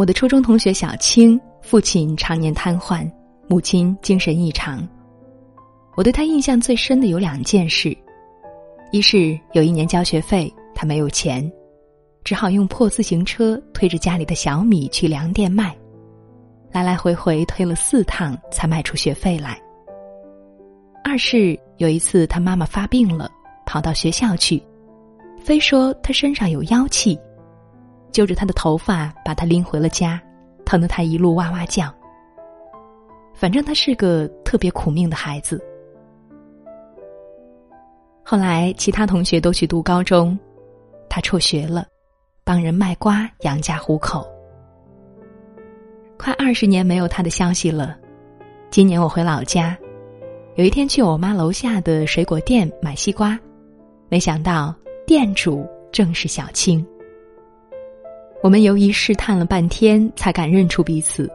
我的初中同学小青，父亲常年瘫痪，母亲精神异常。我对他印象最深的有两件事：一是有一年交学费，他没有钱，只好用破自行车推着家里的小米去粮店卖，来来回回推了四趟才卖出学费来；二是有一次他妈妈发病了，跑到学校去，非说他身上有妖气。揪着他的头发，把他拎回了家，疼得他一路哇哇叫。反正他是个特别苦命的孩子。后来其他同学都去读高中，他辍学了，帮人卖瓜养家糊口。快二十年没有他的消息了。今年我回老家，有一天去我妈楼下的水果店买西瓜，没想到店主正是小青。我们犹疑试探了半天，才敢认出彼此。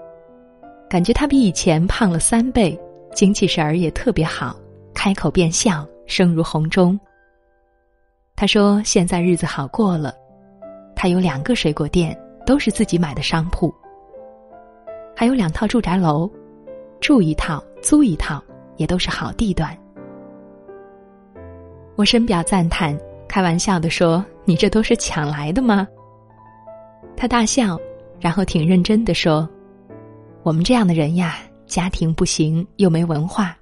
感觉他比以前胖了三倍，精气神儿也特别好，开口便笑，声如洪钟。他说：“现在日子好过了，他有两个水果店，都是自己买的商铺，还有两套住宅楼，住一套租一套，也都是好地段。”我深表赞叹，开玩笑的说：“你这都是抢来的吗？”他大笑，然后挺认真的说：“我们这样的人呀，家庭不行，又没文化，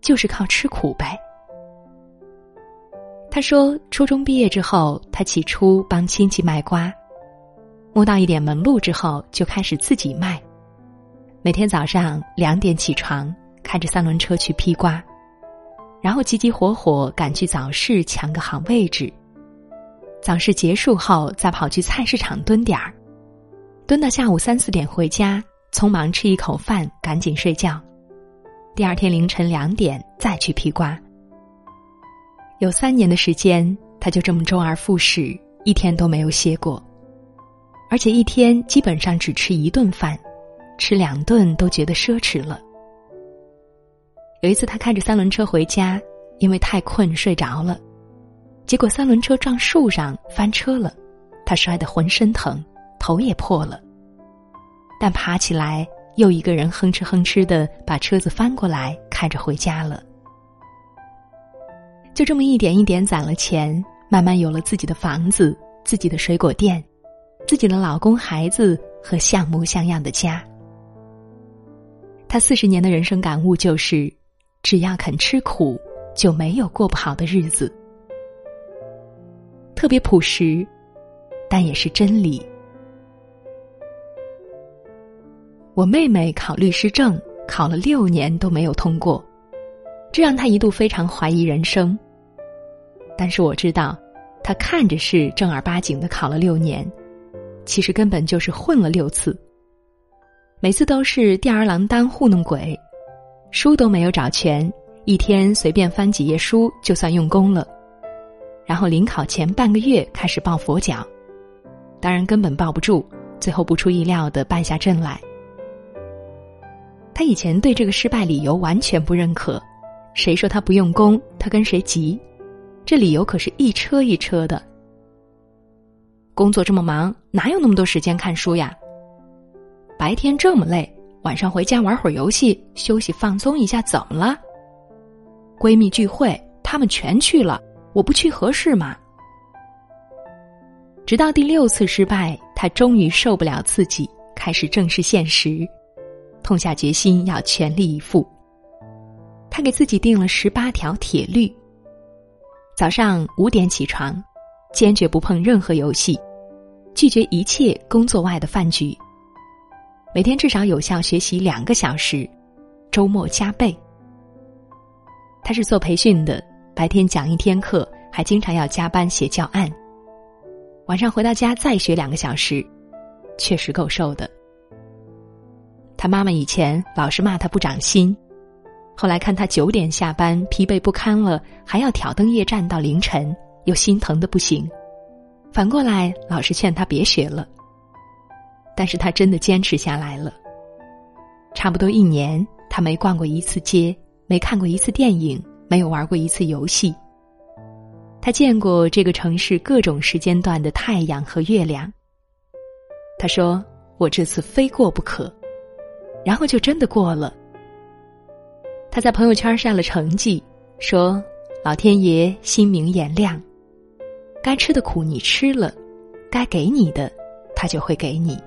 就是靠吃苦呗。”他说：“初中毕业之后，他起初帮亲戚卖瓜，摸到一点门路之后，就开始自己卖。每天早上两点起床，开着三轮车去批瓜，然后急急火火赶去早市抢个好位置。”早市结束后，再跑去菜市场蹲点儿，蹲到下午三四点回家，匆忙吃一口饭，赶紧睡觉。第二天凌晨两点再去批瓜。有三年的时间，他就这么周而复始，一天都没有歇过，而且一天基本上只吃一顿饭，吃两顿都觉得奢侈了。有一次，他开着三轮车回家，因为太困睡着了。结果三轮车撞树上翻车了，他摔得浑身疼，头也破了。但爬起来，又一个人哼哧哼哧的把车子翻过来，开着回家了。就这么一点一点攒了钱，慢慢有了自己的房子、自己的水果店、自己的老公、孩子和像模像样的家。他四十年的人生感悟就是：只要肯吃苦，就没有过不好的日子。特别朴实，但也是真理。我妹妹考律师证，考了六年都没有通过，这让她一度非常怀疑人生。但是我知道，她看着是正儿八经的考了六年，其实根本就是混了六次。每次都是吊儿郎当糊弄鬼，书都没有找全，一天随便翻几页书就算用功了。然后临考前半个月开始抱佛脚，当然根本抱不住，最后不出意料的败下阵来。他以前对这个失败理由完全不认可，谁说他不用功，他跟谁急，这理由可是一车一车的。工作这么忙，哪有那么多时间看书呀？白天这么累，晚上回家玩会儿游戏，休息放松一下，怎么了？闺蜜聚会，他们全去了。我不去合适吗？直到第六次失败，他终于受不了刺激，开始正视现实，痛下决心要全力以赴。他给自己定了十八条铁律：早上五点起床，坚决不碰任何游戏，拒绝一切工作外的饭局，每天至少有效学习两个小时，周末加倍。他是做培训的。白天讲一天课，还经常要加班写教案。晚上回到家再学两个小时，确实够受的。他妈妈以前老是骂他不长心，后来看他九点下班，疲惫不堪了，还要挑灯夜战到凌晨，又心疼的不行。反过来老是劝他别学了。但是他真的坚持下来了。差不多一年，他没逛过一次街，没看过一次电影。没有玩过一次游戏。他见过这个城市各种时间段的太阳和月亮。他说：“我这次非过不可。然后就真的过了。他在朋友圈晒了成绩，说：“老天爷心明眼亮，该吃的苦你吃了，该给你的，他就会给你。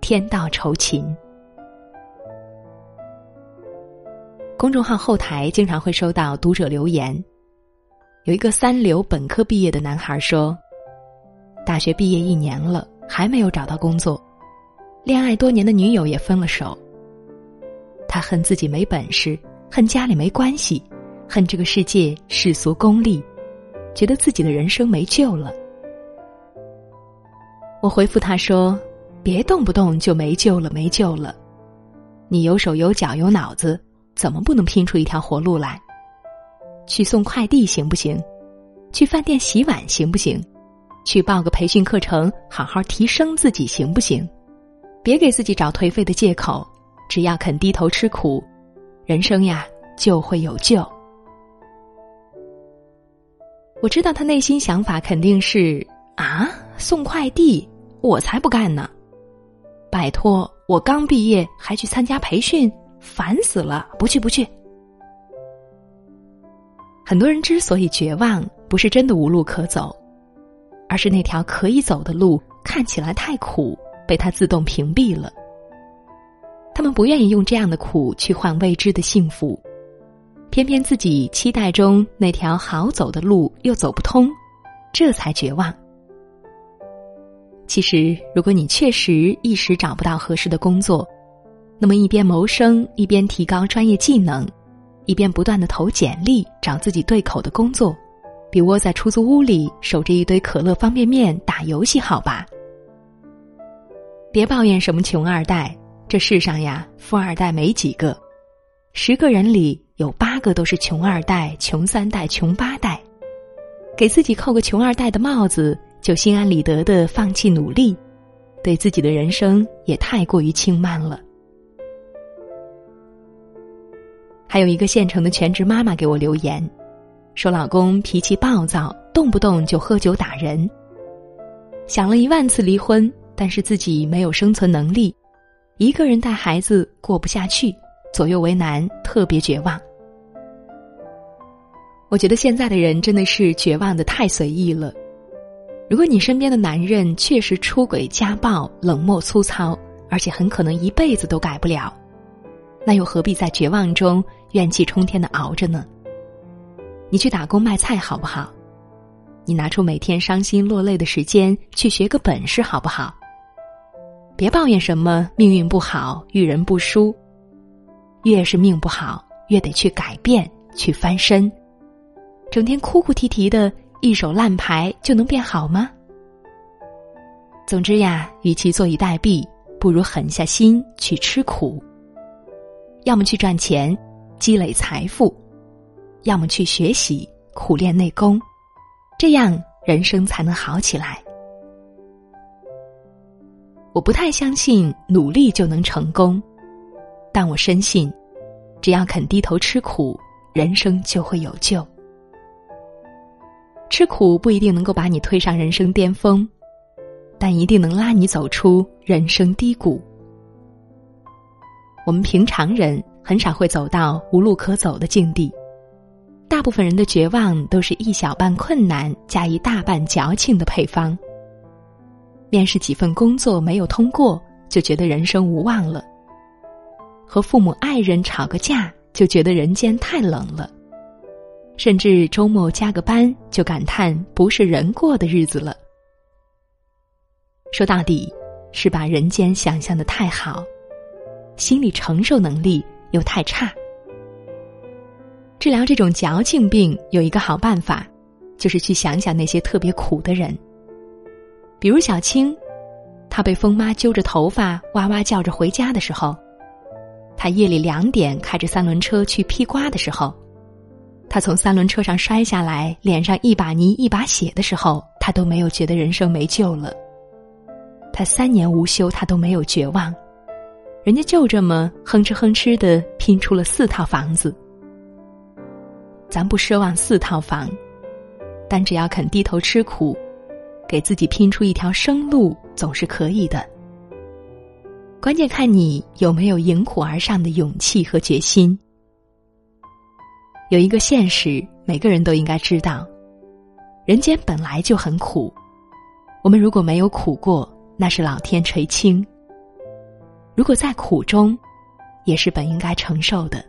天道酬勤。”公众号后台经常会收到读者留言，有一个三流本科毕业的男孩说：“大学毕业一年了，还没有找到工作。”恋爱多年的女友也分了手，他恨自己没本事，恨家里没关系，恨这个世界世俗功利，觉得自己的人生没救了。我回复他说：“别动不动就没救了，没救了，你有手有脚有脑子，怎么不能拼出一条活路来？去送快递行不行？去饭店洗碗行不行？去报个培训课程，好好提升自己行不行？”别给自己找颓废的借口，只要肯低头吃苦，人生呀就会有救。我知道他内心想法肯定是啊，送快递我才不干呢！拜托，我刚毕业还去参加培训，烦死了！不去不去。很多人之所以绝望，不是真的无路可走，而是那条可以走的路看起来太苦。被他自动屏蔽了。他们不愿意用这样的苦去换未知的幸福，偏偏自己期待中那条好走的路又走不通，这才绝望。其实，如果你确实一时找不到合适的工作，那么一边谋生，一边提高专业技能，一边不断的投简历找自己对口的工作，比窝在出租屋里守着一堆可乐方便面打游戏好吧？别抱怨什么穷二代，这世上呀，富二代没几个，十个人里有八个都是穷二代、穷三代、穷八代。给自己扣个穷二代的帽子，就心安理得的放弃努力，对自己的人生也太过于轻慢了。还有一个县城的全职妈妈给我留言，说老公脾气暴躁，动不动就喝酒打人，想了一万次离婚。但是自己没有生存能力，一个人带孩子过不下去，左右为难，特别绝望。我觉得现在的人真的是绝望的太随意了。如果你身边的男人确实出轨、家暴、冷漠、粗糙，而且很可能一辈子都改不了，那又何必在绝望中怨气冲天的熬着呢？你去打工卖菜好不好？你拿出每天伤心落泪的时间去学个本事好不好？别抱怨什么命运不好、遇人不淑，越是命不好，越得去改变、去翻身。整天哭哭啼啼的一手烂牌就能变好吗？总之呀，与其坐以待毙，不如狠下心去吃苦。要么去赚钱，积累财富；要么去学习，苦练内功，这样人生才能好起来。我不太相信努力就能成功，但我深信，只要肯低头吃苦，人生就会有救。吃苦不一定能够把你推上人生巅峰，但一定能拉你走出人生低谷。我们平常人很少会走到无路可走的境地，大部分人的绝望都是一小半困难加一大半矫情的配方。面试几份工作没有通过，就觉得人生无望了；和父母爱人吵个架，就觉得人间太冷了；甚至周末加个班，就感叹不是人过的日子了。说到底，是把人间想象的太好，心理承受能力又太差。治疗这种矫情病有一个好办法，就是去想想那些特别苦的人。比如小青，她被疯妈揪着头发哇哇叫着回家的时候，她夜里两点开着三轮车去劈瓜的时候，她从三轮车上摔下来，脸上一把泥一把血的时候，她都没有觉得人生没救了。她三年无休，她都没有绝望，人家就这么哼哧哼哧的拼出了四套房子。咱不奢望四套房，但只要肯低头吃苦。给自己拼出一条生路，总是可以的。关键看你有没有迎苦而上的勇气和决心。有一个现实，每个人都应该知道：人间本来就很苦。我们如果没有苦过，那是老天垂青；如果在苦中，也是本应该承受的。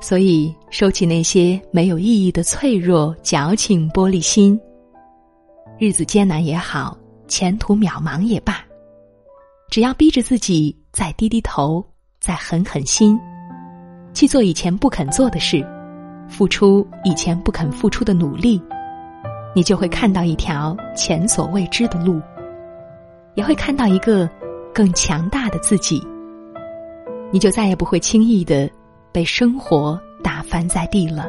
所以，收起那些没有意义的脆弱、矫情、玻璃心。日子艰难也好，前途渺茫也罢，只要逼着自己再低低头，再狠狠心，去做以前不肯做的事，付出以前不肯付出的努力，你就会看到一条前所未知的路，也会看到一个更强大的自己。你就再也不会轻易的。被生活打翻在地了。